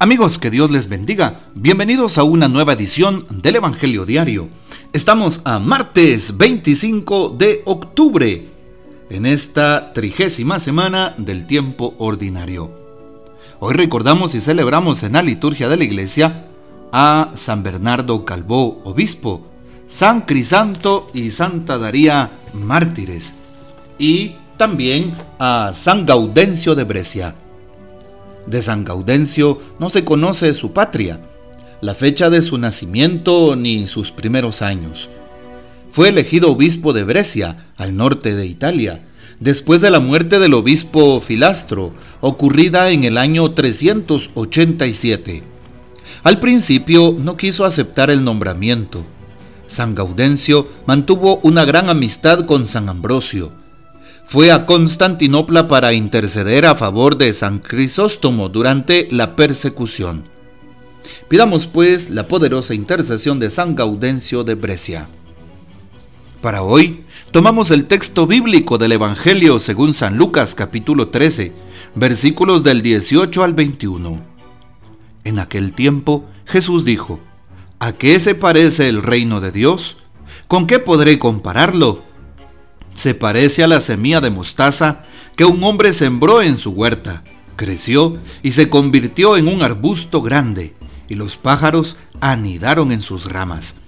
Amigos, que Dios les bendiga. Bienvenidos a una nueva edición del Evangelio Diario. Estamos a martes 25 de octubre, en esta trigésima semana del tiempo ordinario. Hoy recordamos y celebramos en la liturgia de la iglesia a San Bernardo Calvó, obispo, San Crisanto y Santa Daría, mártires, y también a San Gaudencio de Brescia de San Gaudencio no se conoce su patria, la fecha de su nacimiento ni sus primeros años. Fue elegido obispo de Brescia, al norte de Italia, después de la muerte del obispo Filastro, ocurrida en el año 387. Al principio no quiso aceptar el nombramiento. San Gaudencio mantuvo una gran amistad con San Ambrosio, fue a Constantinopla para interceder a favor de San Crisóstomo durante la persecución. Pidamos pues la poderosa intercesión de San Gaudencio de Brescia. Para hoy, tomamos el texto bíblico del Evangelio según San Lucas capítulo 13, versículos del 18 al 21. En aquel tiempo Jesús dijo, ¿A qué se parece el reino de Dios? ¿Con qué podré compararlo? Se parece a la semilla de mostaza que un hombre sembró en su huerta. Creció y se convirtió en un arbusto grande, y los pájaros anidaron en sus ramas.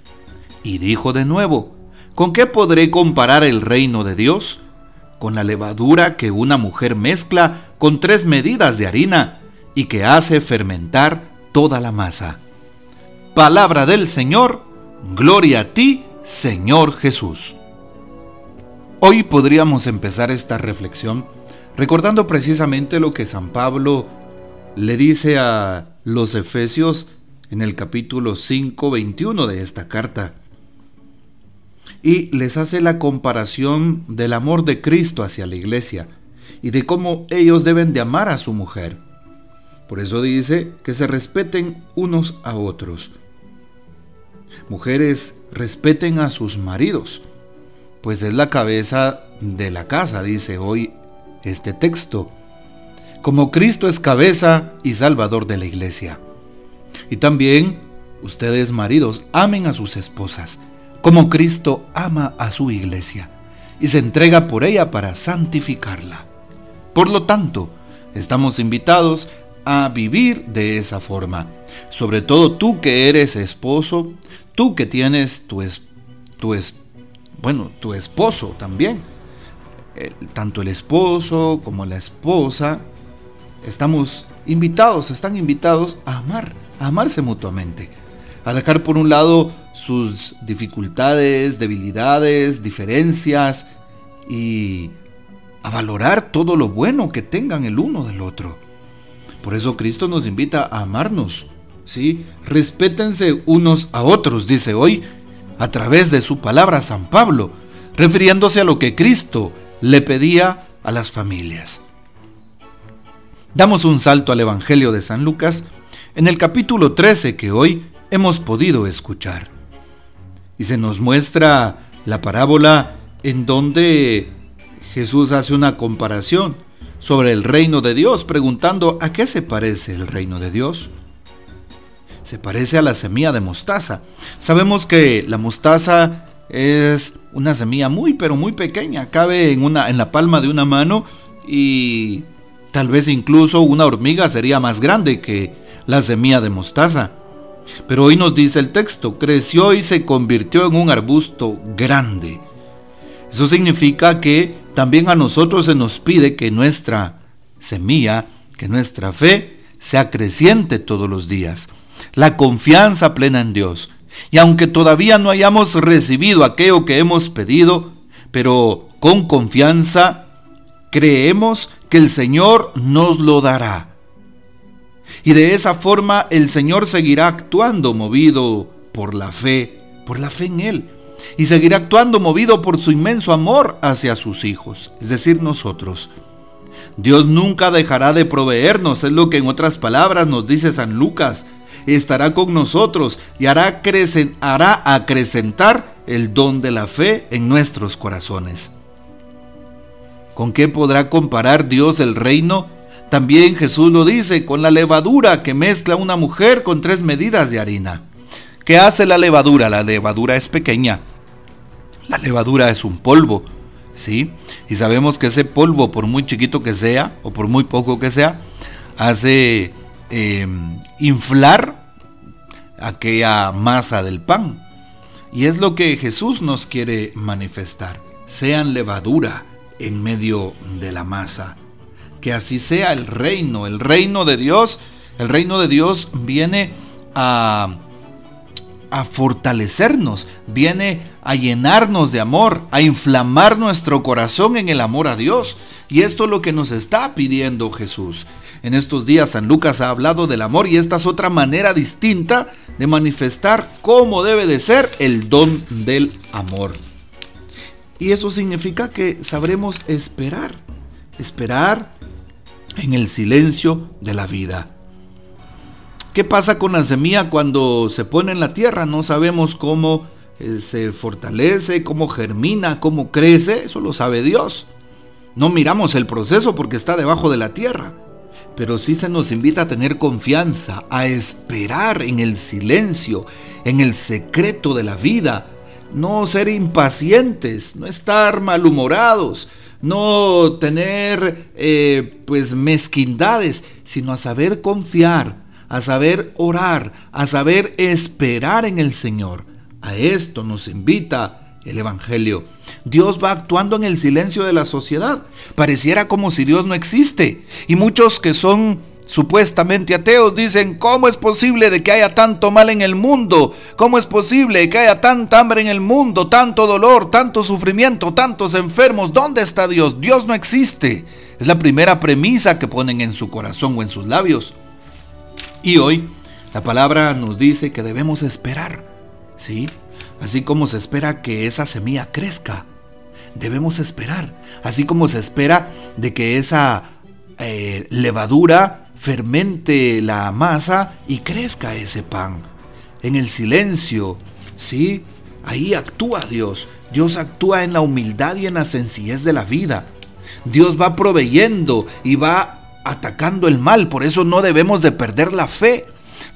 Y dijo de nuevo, ¿con qué podré comparar el reino de Dios? Con la levadura que una mujer mezcla con tres medidas de harina y que hace fermentar toda la masa. Palabra del Señor, gloria a ti, Señor Jesús. Hoy podríamos empezar esta reflexión recordando precisamente lo que San Pablo le dice a los Efesios en el capítulo 5, 21 de esta carta. Y les hace la comparación del amor de Cristo hacia la iglesia y de cómo ellos deben de amar a su mujer. Por eso dice que se respeten unos a otros. Mujeres, respeten a sus maridos pues es la cabeza de la casa, dice hoy este texto. Como Cristo es cabeza y salvador de la iglesia. Y también ustedes maridos amen a sus esposas, como Cristo ama a su iglesia y se entrega por ella para santificarla. Por lo tanto, estamos invitados a vivir de esa forma. Sobre todo tú que eres esposo, tú que tienes tu, es, tu, bueno, tu esposo también. tanto el esposo como la esposa estamos invitados, están invitados a amar, a amarse mutuamente, a dejar por un lado sus dificultades, debilidades, diferencias y a valorar todo lo bueno que tengan el uno del otro. Por eso Cristo nos invita a amarnos, ¿sí? Respétense unos a otros, dice hoy a través de su palabra San Pablo, refiriéndose a lo que Cristo le pedía a las familias. Damos un salto al Evangelio de San Lucas en el capítulo 13 que hoy hemos podido escuchar. Y se nos muestra la parábola en donde Jesús hace una comparación sobre el reino de Dios, preguntando a qué se parece el reino de Dios se parece a la semilla de mostaza. Sabemos que la mostaza es una semilla muy pero muy pequeña, cabe en una en la palma de una mano y tal vez incluso una hormiga sería más grande que la semilla de mostaza. Pero hoy nos dice el texto, creció y se convirtió en un arbusto grande. Eso significa que también a nosotros se nos pide que nuestra semilla, que nuestra fe sea creciente todos los días la confianza plena en Dios. Y aunque todavía no hayamos recibido aquello que hemos pedido, pero con confianza creemos que el Señor nos lo dará. Y de esa forma el Señor seguirá actuando movido por la fe, por la fe en Él. Y seguirá actuando movido por su inmenso amor hacia sus hijos, es decir, nosotros. Dios nunca dejará de proveernos, es lo que en otras palabras nos dice San Lucas estará con nosotros y hará, hará acrecentar el don de la fe en nuestros corazones. ¿Con qué podrá comparar Dios el reino También Jesús lo dice con la levadura que mezcla una mujer con tres medidas de harina. ¿Qué hace la levadura? La levadura es pequeña. La levadura es un polvo, ¿sí? Y sabemos que ese polvo, por muy chiquito que sea o por muy poco que sea, hace em, inflar aquella masa del pan. Y es lo que Jesús nos quiere manifestar. Sean levadura en medio de la masa que así sea el reino, el reino de Dios. El reino de Dios viene a, a fortalecernos, viene a llenarnos de amor, a inflamar nuestro corazón en el amor a Dios. Y esto es lo que nos está pidiendo Jesús. En estos días San Lucas ha hablado del amor y esta es otra manera distinta de manifestar cómo debe de ser el don del amor. Y eso significa que sabremos esperar, esperar en el silencio de la vida. ¿Qué pasa con la semilla cuando se pone en la tierra? No sabemos cómo eh, se fortalece, cómo germina, cómo crece, eso lo sabe Dios. No miramos el proceso porque está debajo de la tierra, pero sí se nos invita a tener confianza, a esperar en el silencio, en el secreto de la vida, no ser impacientes, no estar malhumorados, no tener eh, pues mezquindades, sino a saber confiar, a saber orar, a saber esperar en el Señor. A esto nos invita el Evangelio. Dios va actuando en el silencio de la sociedad. Pareciera como si Dios no existe. Y muchos que son supuestamente ateos dicen, ¿cómo es posible de que haya tanto mal en el mundo? ¿Cómo es posible que haya tanta hambre en el mundo, tanto dolor, tanto sufrimiento, tantos enfermos? ¿Dónde está Dios? Dios no existe. Es la primera premisa que ponen en su corazón o en sus labios. Y hoy la palabra nos dice que debemos esperar, ¿sí? Así como se espera que esa semilla crezca, debemos esperar, así como se espera de que esa eh, levadura fermente la masa y crezca ese pan. En el silencio, ¿sí? Ahí actúa Dios. Dios actúa en la humildad y en la sencillez de la vida. Dios va proveyendo y va atacando el mal. Por eso no debemos de perder la fe.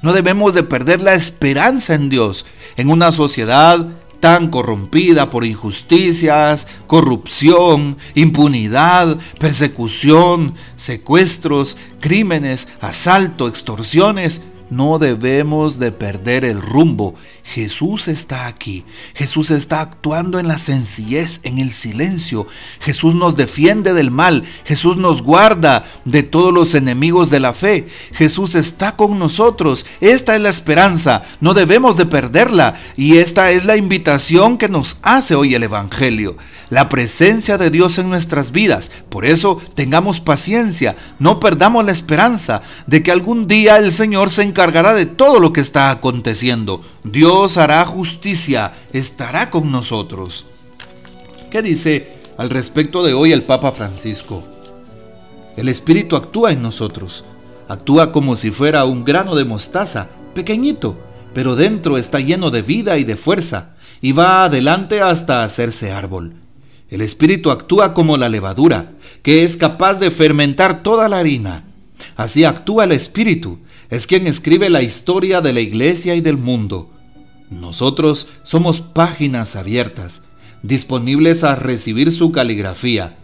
No debemos de perder la esperanza en Dios. En una sociedad tan corrompida por injusticias, corrupción, impunidad, persecución, secuestros, crímenes, asalto, extorsiones, no debemos de perder el rumbo. Jesús está aquí. Jesús está actuando en la sencillez, en el silencio. Jesús nos defiende del mal. Jesús nos guarda de todos los enemigos de la fe. Jesús está con nosotros. Esta es la esperanza. No debemos de perderla. Y esta es la invitación que nos hace hoy el Evangelio la presencia de Dios en nuestras vidas. Por eso tengamos paciencia, no perdamos la esperanza de que algún día el Señor se encargará de todo lo que está aconteciendo. Dios hará justicia, estará con nosotros. ¿Qué dice al respecto de hoy el Papa Francisco? El Espíritu actúa en nosotros, actúa como si fuera un grano de mostaza, pequeñito, pero dentro está lleno de vida y de fuerza, y va adelante hasta hacerse árbol. El espíritu actúa como la levadura, que es capaz de fermentar toda la harina. Así actúa el espíritu, es quien escribe la historia de la iglesia y del mundo. Nosotros somos páginas abiertas, disponibles a recibir su caligrafía,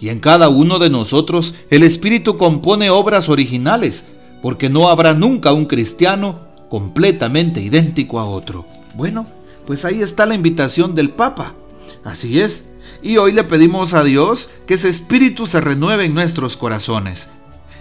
y en cada uno de nosotros el Espíritu compone obras originales, porque no habrá nunca un cristiano completamente idéntico a otro. Bueno, pues ahí está la invitación del Papa. Así es, y hoy le pedimos a Dios que ese espíritu se renueve en nuestros corazones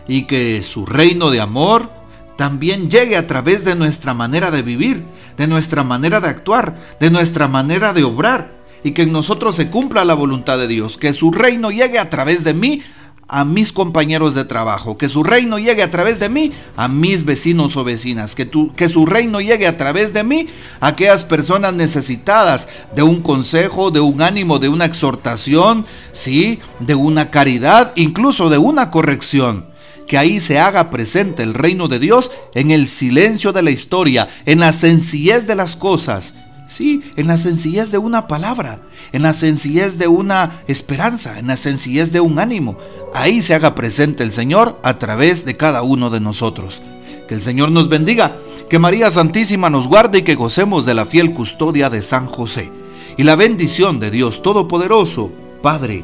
y que su reino de amor también llegue a través de nuestra manera de vivir, de nuestra manera de actuar, de nuestra manera de obrar y que en nosotros se cumpla la voluntad de Dios, que su reino llegue a través de mí a mis compañeros de trabajo, que su reino llegue a través de mí a mis vecinos o vecinas, que, que su reino llegue a través de mí a aquellas personas necesitadas de un consejo, de un ánimo, de una exhortación, sí, de una caridad, incluso de una corrección. Que ahí se haga presente el reino de Dios en el silencio de la historia, en la sencillez de las cosas Sí, en la sencillez de una palabra, en la sencillez de una esperanza, en la sencillez de un ánimo. Ahí se haga presente el Señor a través de cada uno de nosotros. Que el Señor nos bendiga, que María Santísima nos guarde y que gocemos de la fiel custodia de San José. Y la bendición de Dios Todopoderoso, Padre,